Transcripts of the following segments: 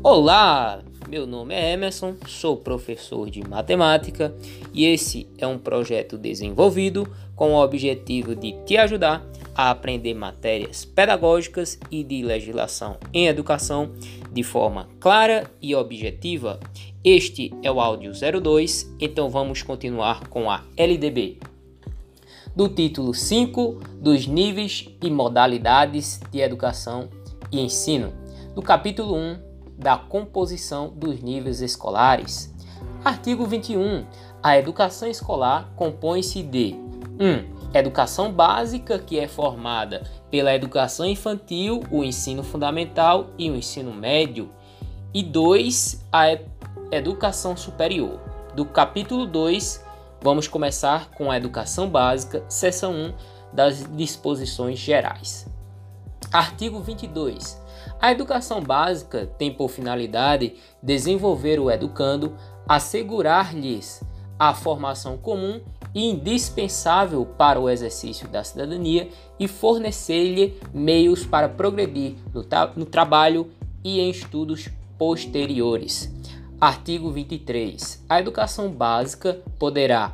Olá, meu nome é Emerson, sou professor de matemática e esse é um projeto desenvolvido com o objetivo de te ajudar a aprender matérias pedagógicas e de legislação em educação de forma clara e objetiva. Este é o áudio 02, então vamos continuar com a LDB. Do título 5 dos níveis e modalidades de educação e ensino, do capítulo 1 da composição dos níveis escolares. Artigo 21. A educação escolar compõe-se de 1. Um, educação básica, que é formada pela educação infantil, o ensino fundamental e o ensino médio. E 2. A educação superior. Do capítulo 2, vamos começar com a educação básica, seção 1 das disposições gerais. Artigo 22. A educação básica tem por finalidade desenvolver o educando, assegurar-lhes a formação comum e indispensável para o exercício da cidadania e fornecer-lhe meios para progredir no, no trabalho e em estudos posteriores. Artigo 23. A educação básica poderá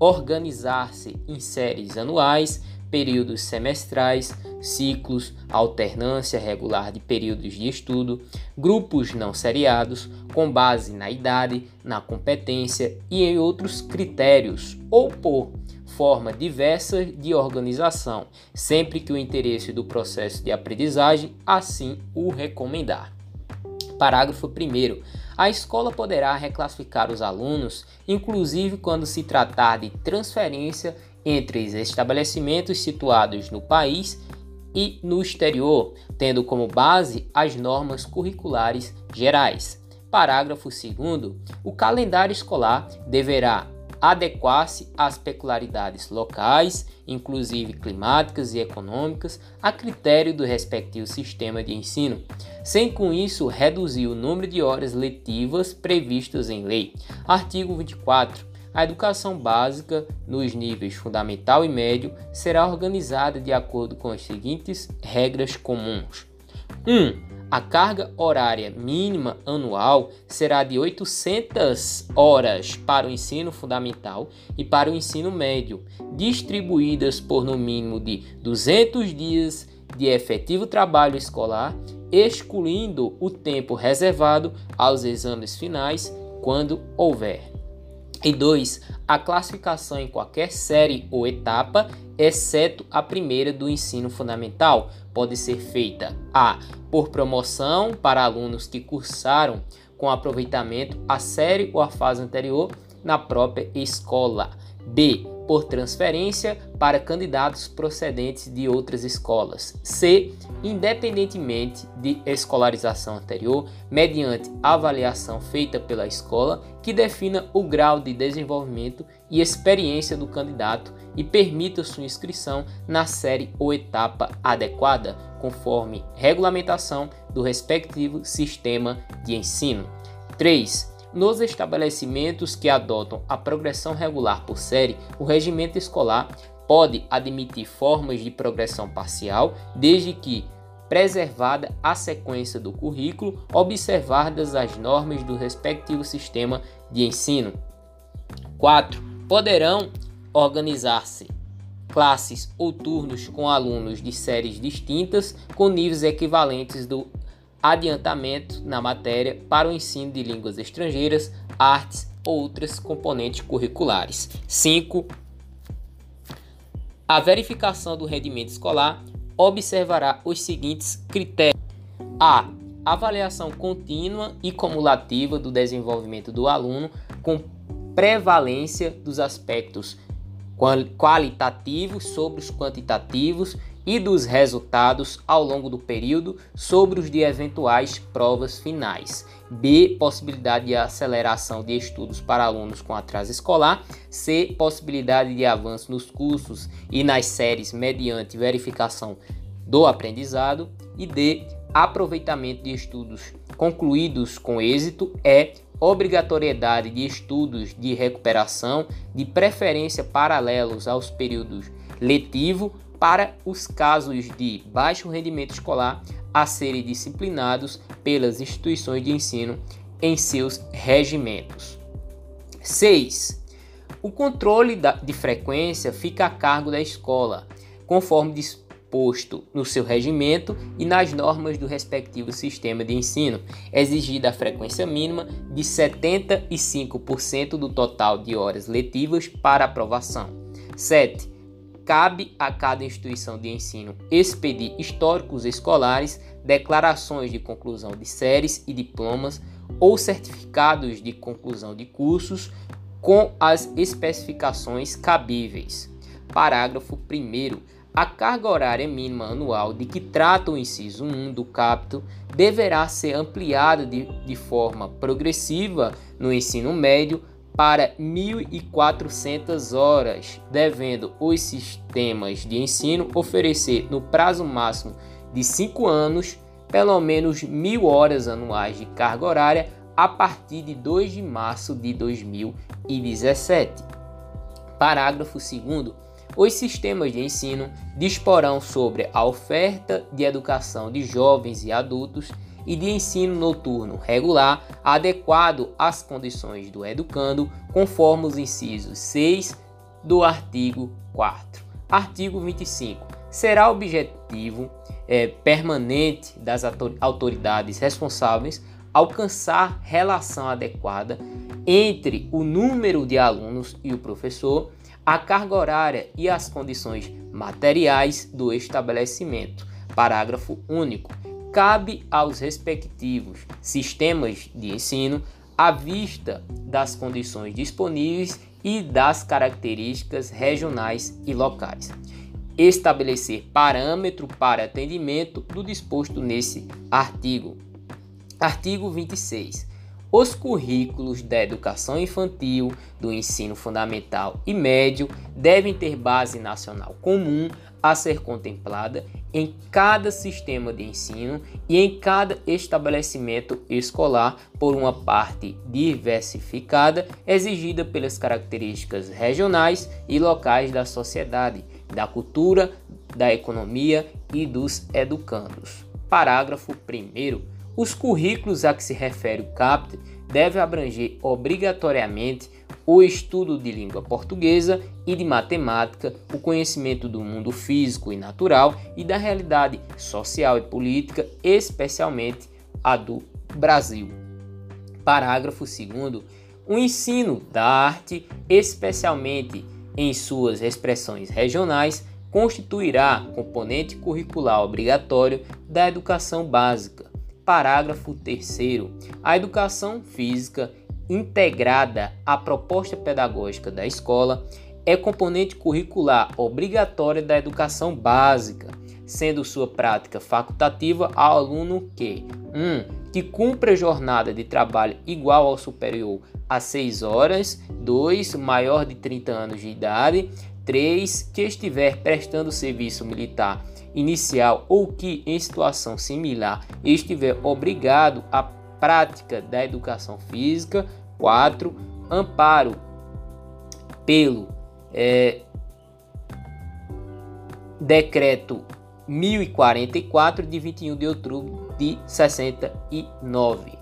organizar-se em séries anuais, períodos semestrais, ciclos, alternância regular de períodos de estudo, grupos não seriados, com base na idade, na competência e em outros critérios, ou por forma diversa de organização, sempre que o interesse do processo de aprendizagem assim o recomendar. Parágrafo 1. A escola poderá reclassificar os alunos, inclusive quando se tratar de transferência entre estabelecimentos situados no país e no exterior, tendo como base as normas curriculares gerais. Parágrafo 2. O calendário escolar deverá adequar-se às peculiaridades locais, inclusive climáticas e econômicas, a critério do respectivo sistema de ensino, sem com isso reduzir o número de horas letivas previstas em lei. Artigo 24. A educação básica, nos níveis fundamental e médio, será organizada de acordo com as seguintes regras comuns: 1. Um, a carga horária mínima anual será de 800 horas para o ensino fundamental e para o ensino médio, distribuídas por no mínimo de 200 dias de efetivo trabalho escolar, excluindo o tempo reservado aos exames finais, quando houver. E 2. A classificação em qualquer série ou etapa, exceto a primeira do ensino fundamental, pode ser feita a por promoção para alunos que cursaram com aproveitamento a série ou a fase anterior na própria escola. B por transferência para candidatos procedentes de outras escolas. C. Independentemente de escolarização anterior, mediante avaliação feita pela escola que defina o grau de desenvolvimento e experiência do candidato e permita sua inscrição na série ou etapa adequada, conforme regulamentação do respectivo sistema de ensino. 3 nos estabelecimentos que adotam a progressão regular por série, o regimento escolar pode admitir formas de progressão parcial, desde que preservada a sequência do currículo, observadas as normas do respectivo sistema de ensino. 4. Poderão organizar-se classes ou turnos com alunos de séries distintas com níveis equivalentes do adiantamento na matéria para o ensino de línguas estrangeiras, artes ou outras componentes curriculares. 5. A verificação do rendimento escolar observará os seguintes critérios: a avaliação contínua e cumulativa do desenvolvimento do aluno com prevalência dos aspectos qualitativos sobre os quantitativos e dos resultados ao longo do período sobre os de eventuais provas finais. B. Possibilidade de aceleração de estudos para alunos com atraso escolar. C. Possibilidade de avanço nos cursos e nas séries mediante verificação do aprendizado. E D. Aproveitamento de estudos concluídos com êxito. E. Obrigatoriedade de estudos de recuperação, de preferência paralelos aos períodos letivo para os casos de baixo rendimento escolar, a serem disciplinados pelas instituições de ensino em seus regimentos. 6. O controle de frequência fica a cargo da escola, conforme disposto no seu regimento e nas normas do respectivo sistema de ensino, exigida a frequência mínima de 75% do total de horas letivas para aprovação. 7. Cabe a cada instituição de ensino expedir históricos escolares, declarações de conclusão de séries e diplomas ou certificados de conclusão de cursos com as especificações cabíveis. Parágrafo 1. A carga horária mínima anual de que trata o inciso 1 do capto deverá ser ampliada de, de forma progressiva no ensino médio para 1.400 horas, devendo os sistemas de ensino oferecer no prazo máximo de 5 anos pelo menos mil horas anuais de carga horária a partir de 2 de março de 2017. Parágrafo 2. Os sistemas de ensino disporão sobre a oferta de educação de jovens e adultos e de ensino noturno regular adequado às condições do educando, conforme os incisos 6 do artigo 4. Artigo 25. Será objetivo é, permanente das autoridades responsáveis alcançar relação adequada entre o número de alunos e o professor, a carga horária e as condições materiais do estabelecimento. Parágrafo único. Cabe aos respectivos sistemas de ensino, à vista das condições disponíveis e das características regionais e locais, estabelecer parâmetro para atendimento do disposto nesse artigo. Artigo 26. Os currículos da educação infantil, do ensino fundamental e médio devem ter base nacional comum a ser contemplada em cada sistema de ensino e em cada estabelecimento escolar por uma parte diversificada exigida pelas características regionais e locais da sociedade, da cultura, da economia e dos educandos. Parágrafo 1. Os currículos a que se refere o CAPT devem abranger obrigatoriamente o estudo de língua portuguesa e de matemática, o conhecimento do mundo físico e natural e da realidade social e política, especialmente a do Brasil. Parágrafo 2. O ensino da arte, especialmente em suas expressões regionais, constituirá componente curricular obrigatório da educação básica. Parágrafo 3. A educação física integrada à proposta pedagógica da escola é componente curricular obrigatória da educação básica, sendo sua prática facultativa ao aluno que 1. Um, que cumpra jornada de trabalho igual ao superior a 6 horas, 2. maior de 30 anos de idade, 3. que estiver prestando serviço militar inicial ou que em situação similar estiver obrigado a prática da educação física. 4. Amparo pelo é, decreto 1044 de 21 de outubro de 69.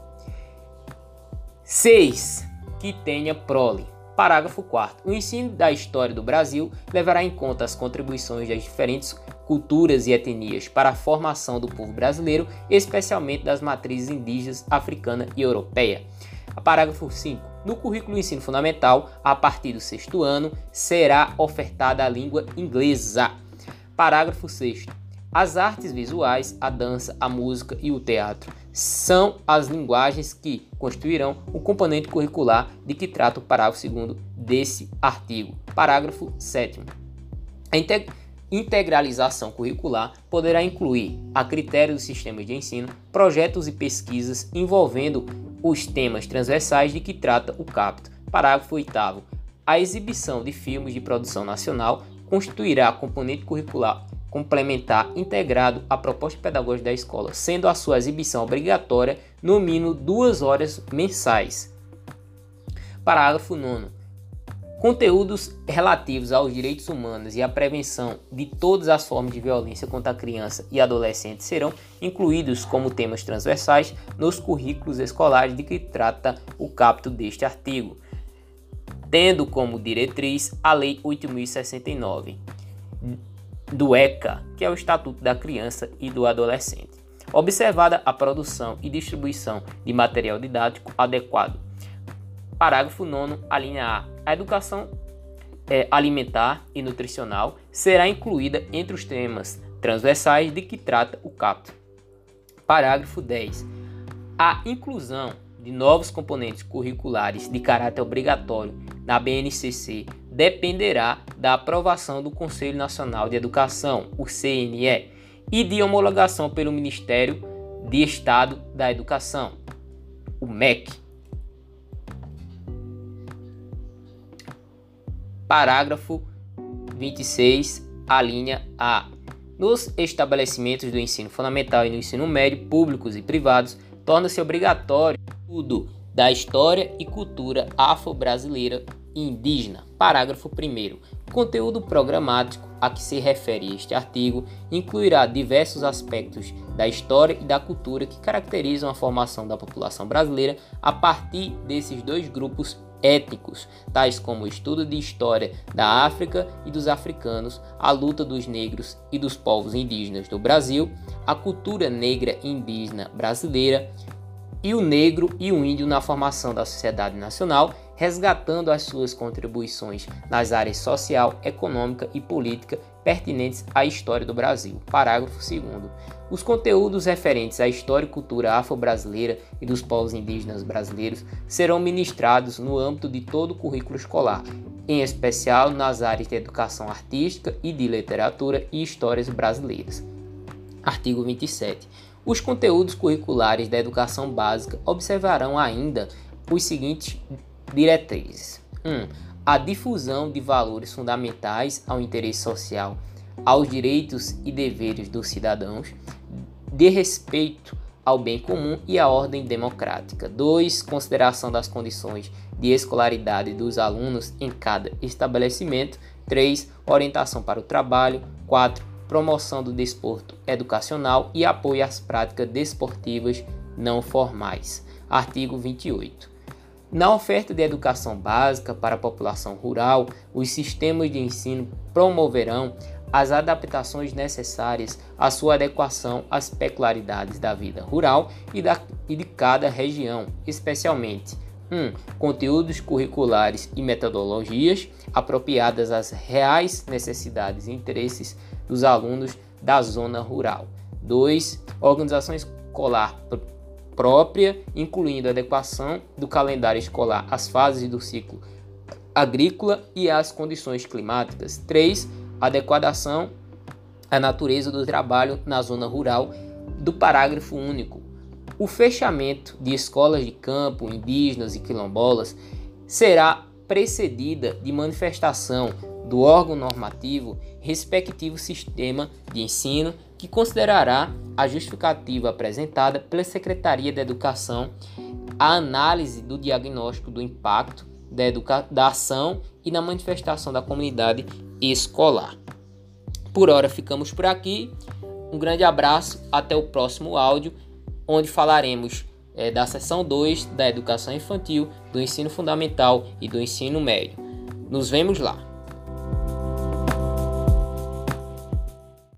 6. Que tenha prole. Parágrafo 4. O ensino da história do Brasil levará em conta as contribuições das diferentes culturas e etnias para a formação do povo brasileiro, especialmente das matrizes indígenas, africana e europeia. Parágrafo 5. No currículo do ensino fundamental, a partir do sexto ano, será ofertada a língua inglesa. Parágrafo 6. As artes visuais, a dança, a música e o teatro são as linguagens que constituirão o componente curricular de que trata o parágrafo 2 desse artigo. Parágrafo 7. A integralização curricular poderá incluir, a critério dos sistemas de ensino, projetos e pesquisas envolvendo os temas transversais de que trata o capto. Parágrafo 8. A exibição de filmes de produção nacional constituirá componente curricular complementar integrado à proposta pedagógica da escola, sendo a sua exibição obrigatória no mínimo duas horas mensais. Parágrafo 9. Conteúdos relativos aos direitos humanos e à prevenção de todas as formas de violência contra a criança e adolescente serão incluídos como temas transversais nos currículos escolares de que trata o capítulo deste artigo, tendo como diretriz a Lei 8069 do ECA, que é o Estatuto da Criança e do Adolescente. Observada a produção e distribuição de material didático adequado. Parágrafo 9, a linha A a educação é, alimentar e nutricional será incluída entre os temas transversais de que trata o capto. Parágrafo 10. A inclusão de novos componentes curriculares de caráter obrigatório na BNCC dependerá da aprovação do Conselho Nacional de Educação, o CNE, e de homologação pelo Ministério de Estado da Educação, o MEC. Parágrafo 26, a linha A. Nos estabelecimentos do ensino fundamental e no ensino médio, públicos e privados, torna-se obrigatório o estudo da história e cultura afro-brasileira indígena. Parágrafo 1. O conteúdo programático a que se refere este artigo incluirá diversos aspectos da história e da cultura que caracterizam a formação da população brasileira a partir desses dois grupos étnicos, tais como o estudo de história da África e dos africanos, a luta dos negros e dos povos indígenas do Brasil, a cultura negra indígena brasileira e o negro e o índio na formação da sociedade nacional, resgatando as suas contribuições nas áreas social, econômica e política pertinentes à história do Brasil. Parágrafo 2 os conteúdos referentes à história e cultura afro-brasileira e dos povos indígenas brasileiros serão ministrados no âmbito de todo o currículo escolar, em especial nas áreas de educação artística e de literatura e histórias brasileiras. Artigo 27. Os conteúdos curriculares da educação básica observarão ainda os seguintes diretrizes: 1. Um, a difusão de valores fundamentais ao interesse social aos direitos e deveres dos cidadãos, de respeito ao bem comum e à ordem democrática. 2. Consideração das condições de escolaridade dos alunos em cada estabelecimento. 3. Orientação para o trabalho. 4. Promoção do desporto educacional e apoio às práticas desportivas não formais. Artigo 28. Na oferta de educação básica para a população rural, os sistemas de ensino promoverão as adaptações necessárias à sua adequação às peculiaridades da vida rural e, da, e de cada região, especialmente 1. Um, conteúdos curriculares e metodologias apropriadas às reais necessidades e interesses dos alunos da zona rural. 2. Organização escolar própria, incluindo a adequação do calendário escolar às fases do ciclo agrícola e às condições climáticas. 3 adequação à natureza do trabalho na zona rural do parágrafo único. O fechamento de escolas de campo, indígenas e quilombolas será precedida de manifestação do órgão normativo respectivo sistema de ensino que considerará a justificativa apresentada pela Secretaria da Educação, a análise do diagnóstico do impacto da, da ação e na manifestação da comunidade escolar. Por hora ficamos por aqui. Um grande abraço, até o próximo áudio, onde falaremos é, da seção 2 da educação infantil, do ensino fundamental e do ensino médio. Nos vemos lá.